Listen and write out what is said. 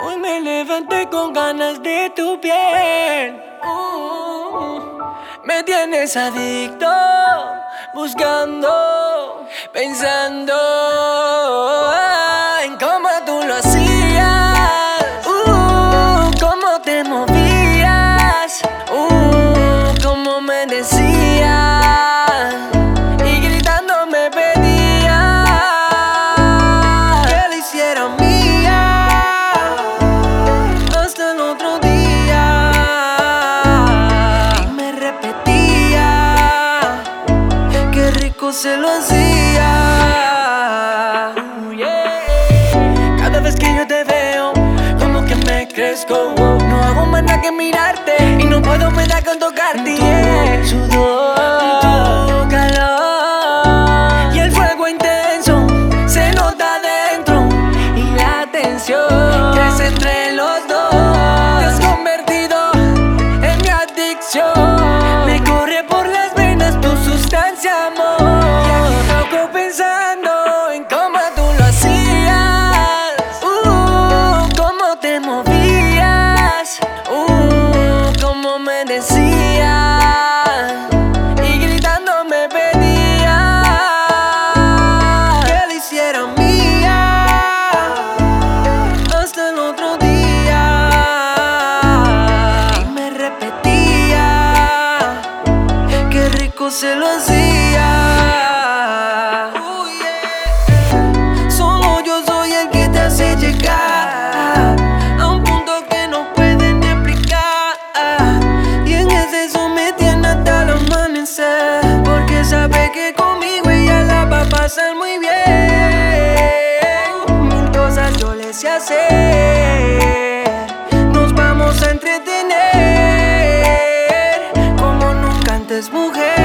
Hoy me levanté con ganas de tu piel. Uh, me tienes adicto, buscando, pensando en cómo tú lo hacías. Uh, cómo te movías. Uh, cómo me decías. Se lo hacía. Cada vez que yo te veo, como que me crezco. No hago más nada que mirarte y no puedo parar con tocarte. Yeah. Se lo hacía. Yeah. Solo yo soy el que te hace llegar a un punto que no pueden explicar. Y en eso me hasta amanecer. Porque sabe que conmigo ella la va a pasar muy bien. Mil cosas yo le sé hacer. Nos vamos a entretener como nunca antes, mujer.